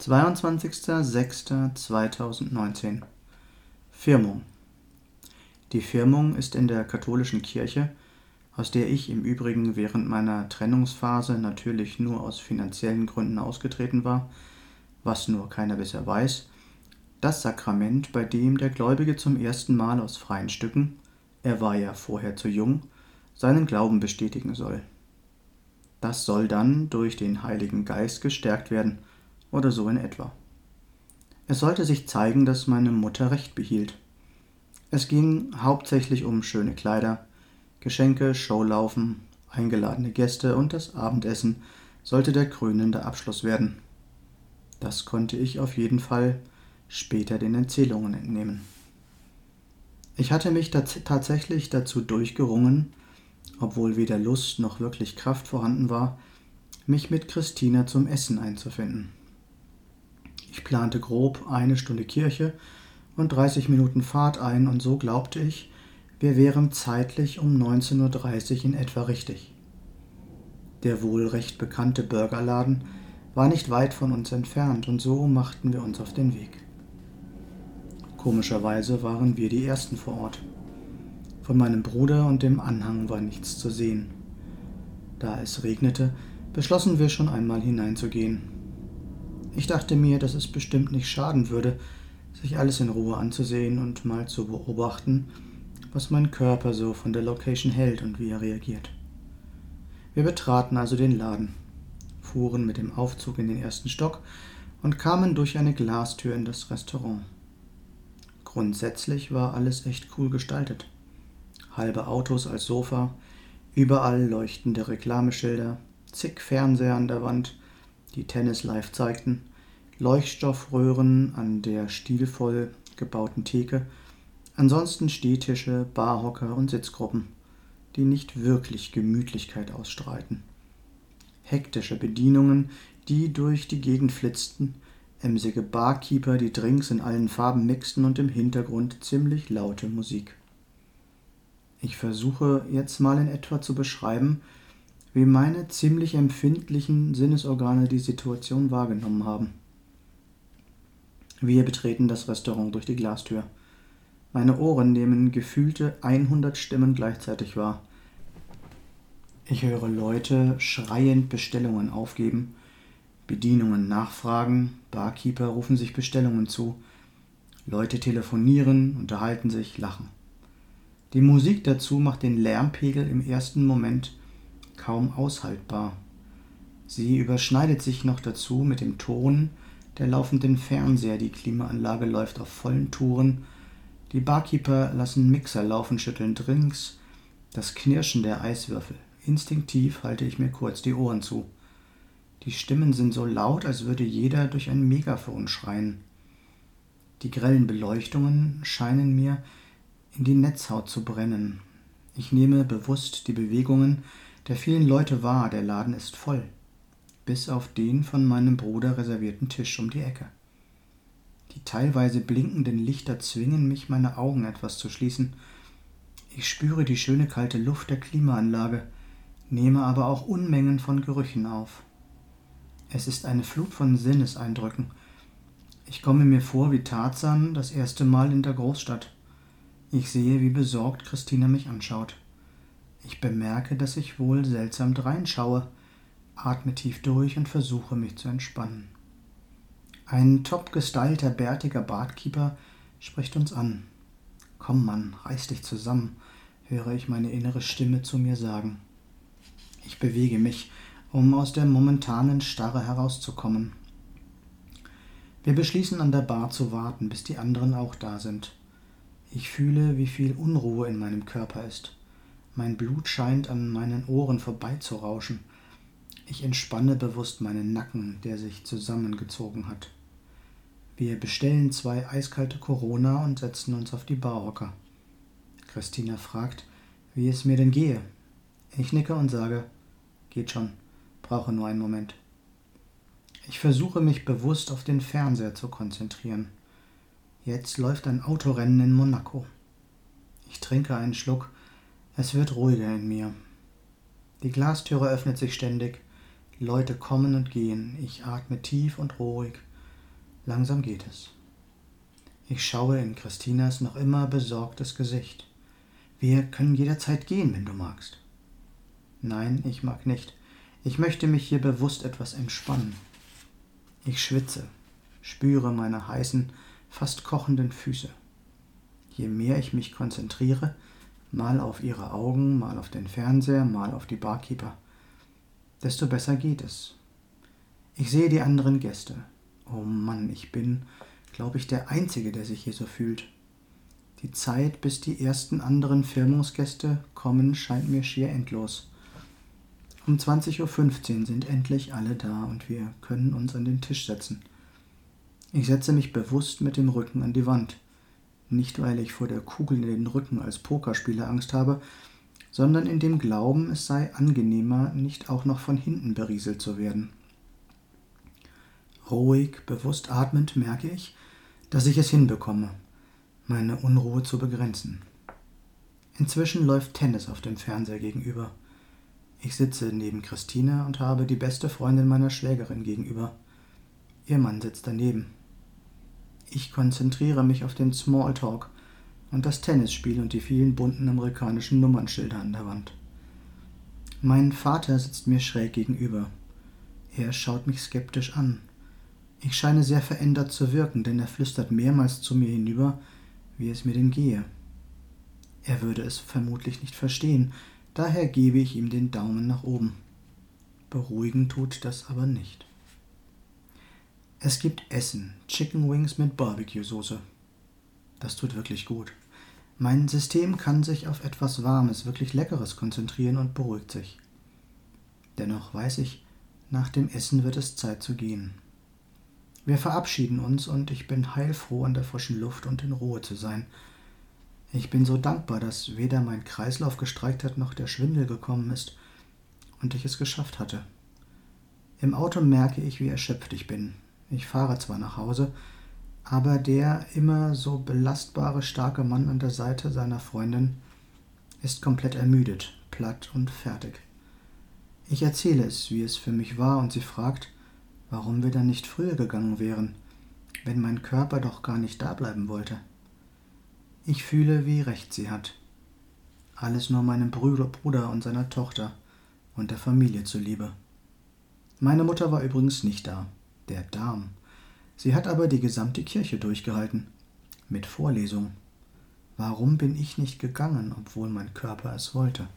22.06.2019 Firmung Die Firmung ist in der katholischen Kirche, aus der ich im Übrigen während meiner Trennungsphase natürlich nur aus finanziellen Gründen ausgetreten war, was nur keiner bisher weiß, das Sakrament, bei dem der Gläubige zum ersten Mal aus freien Stücken, er war ja vorher zu jung, seinen Glauben bestätigen soll. Das soll dann durch den Heiligen Geist gestärkt werden, oder so in etwa. Es sollte sich zeigen, dass meine Mutter recht behielt. Es ging hauptsächlich um schöne Kleider, Geschenke, Showlaufen, eingeladene Gäste und das Abendessen sollte der krönende Abschluss werden. Das konnte ich auf jeden Fall später den Erzählungen entnehmen. Ich hatte mich tatsächlich dazu durchgerungen, obwohl weder Lust noch wirklich Kraft vorhanden war, mich mit Christina zum Essen einzufinden. Plante grob eine Stunde Kirche und 30 Minuten Fahrt ein und so glaubte ich, wir wären zeitlich um 19.30 Uhr in etwa richtig. Der wohl recht bekannte Burgerladen war nicht weit von uns entfernt und so machten wir uns auf den Weg. Komischerweise waren wir die Ersten vor Ort. Von meinem Bruder und dem Anhang war nichts zu sehen. Da es regnete, beschlossen wir schon einmal hineinzugehen. Ich dachte mir, dass es bestimmt nicht schaden würde, sich alles in Ruhe anzusehen und mal zu beobachten, was mein Körper so von der Location hält und wie er reagiert. Wir betraten also den Laden, fuhren mit dem Aufzug in den ersten Stock und kamen durch eine Glastür in das Restaurant. Grundsätzlich war alles echt cool gestaltet. Halbe Autos als Sofa, überall leuchtende Reklameschilder, zig Fernseher an der Wand, die Tennis live zeigten, Leuchtstoffröhren an der stilvoll gebauten Theke, ansonsten Stehtische, Barhocker und Sitzgruppen, die nicht wirklich Gemütlichkeit ausstrahlten. Hektische Bedienungen, die durch die Gegend flitzten, emsige Barkeeper, die Drinks in allen Farben mixten und im Hintergrund ziemlich laute Musik. Ich versuche jetzt mal in etwa zu beschreiben, wie meine ziemlich empfindlichen Sinnesorgane die Situation wahrgenommen haben. Wir betreten das Restaurant durch die Glastür. Meine Ohren nehmen gefühlte 100 Stimmen gleichzeitig wahr. Ich höre Leute schreiend Bestellungen aufgeben, Bedienungen nachfragen, Barkeeper rufen sich Bestellungen zu, Leute telefonieren, unterhalten sich, lachen. Die Musik dazu macht den Lärmpegel im ersten Moment kaum aushaltbar. Sie überschneidet sich noch dazu mit dem Ton, der laufenden Fernseher, die Klimaanlage läuft auf vollen Touren, die Barkeeper lassen Mixer laufen, schütteln Drinks, das Knirschen der Eiswürfel. Instinktiv halte ich mir kurz die Ohren zu. Die Stimmen sind so laut, als würde jeder durch ein Megafon schreien. Die grellen Beleuchtungen scheinen mir in die Netzhaut zu brennen. Ich nehme bewusst die Bewegungen der vielen Leute wahr, der Laden ist voll bis auf den von meinem Bruder reservierten Tisch um die Ecke. Die teilweise blinkenden Lichter zwingen mich, meine Augen etwas zu schließen. Ich spüre die schöne kalte Luft der Klimaanlage, nehme aber auch Unmengen von Gerüchen auf. Es ist eine Flut von Sinneseindrücken. Ich komme mir vor wie Tarzan das erste Mal in der Großstadt. Ich sehe, wie besorgt Christina mich anschaut. Ich bemerke, dass ich wohl seltsam dreinschaue, atme tief durch und versuche mich zu entspannen. Ein top gestylter, bärtiger Bartkeeper spricht uns an. Komm, Mann, reiß dich zusammen, höre ich meine innere Stimme zu mir sagen. Ich bewege mich, um aus der momentanen Starre herauszukommen. Wir beschließen an der Bar zu warten, bis die anderen auch da sind. Ich fühle, wie viel Unruhe in meinem Körper ist. Mein Blut scheint an meinen Ohren vorbeizurauschen. Ich entspanne bewusst meinen Nacken, der sich zusammengezogen hat. Wir bestellen zwei eiskalte Corona und setzen uns auf die Barhocker. Christina fragt, wie es mir denn gehe. Ich nicke und sage, geht schon, brauche nur einen Moment. Ich versuche mich bewusst auf den Fernseher zu konzentrieren. Jetzt läuft ein Autorennen in Monaco. Ich trinke einen Schluck, es wird ruhiger in mir. Die Glastüre öffnet sich ständig, Leute kommen und gehen. Ich atme tief und ruhig Langsam geht es. Ich schaue in Christinas noch immer besorgtes Gesicht. Wir können jederzeit gehen, wenn du magst. Nein, ich mag nicht. Ich möchte mich hier bewusst etwas entspannen. Ich schwitze, spüre meine heißen, fast kochenden Füße. Je mehr ich mich konzentriere, mal auf ihre Augen, mal auf den Fernseher, mal auf die Barkeeper, desto besser geht es. Ich sehe die anderen Gäste. Oh Mann, ich bin, glaube ich, der Einzige, der sich hier so fühlt. Die Zeit, bis die ersten anderen Firmungsgäste kommen, scheint mir schier endlos. Um 20.15 Uhr sind endlich alle da und wir können uns an den Tisch setzen. Ich setze mich bewusst mit dem Rücken an die Wand. Nicht, weil ich vor der Kugel in den Rücken als Pokerspieler Angst habe, sondern in dem Glauben, es sei angenehmer, nicht auch noch von hinten berieselt zu werden. Ruhig, bewusst atmend merke ich, dass ich es hinbekomme, meine Unruhe zu begrenzen. Inzwischen läuft Tennis auf dem Fernseher gegenüber. Ich sitze neben Christina und habe die beste Freundin meiner Schwägerin gegenüber. Ihr Mann sitzt daneben. Ich konzentriere mich auf den Smalltalk und das Tennisspiel und die vielen bunten amerikanischen Nummernschilder an der Wand. Mein Vater sitzt mir schräg gegenüber. Er schaut mich skeptisch an. Ich scheine sehr verändert zu wirken, denn er flüstert mehrmals zu mir hinüber, wie es mir denn gehe. Er würde es vermutlich nicht verstehen, daher gebe ich ihm den Daumen nach oben. Beruhigen tut das aber nicht. Es gibt Essen, Chicken Wings mit Barbecue-Soße. Das tut wirklich gut. Mein System kann sich auf etwas Warmes, wirklich Leckeres konzentrieren und beruhigt sich. Dennoch weiß ich, nach dem Essen wird es Zeit zu gehen. Wir verabschieden uns und ich bin heilfroh, an der frischen Luft und in Ruhe zu sein. Ich bin so dankbar, dass weder mein Kreislauf gestreikt hat, noch der Schwindel gekommen ist und ich es geschafft hatte. Im Auto merke ich, wie erschöpft ich bin, ich fahre zwar nach Hause, aber der immer so belastbare starke Mann an der Seite seiner Freundin ist komplett ermüdet, platt und fertig. Ich erzähle es, wie es für mich war, und sie fragt, warum wir dann nicht früher gegangen wären, wenn mein Körper doch gar nicht da bleiben wollte. Ich fühle, wie recht sie hat. Alles nur meinem Bruder und seiner Tochter und der Familie zuliebe. Meine Mutter war übrigens nicht da der Darm. Sie hat aber die gesamte Kirche durchgehalten. Mit Vorlesung. Warum bin ich nicht gegangen, obwohl mein Körper es wollte?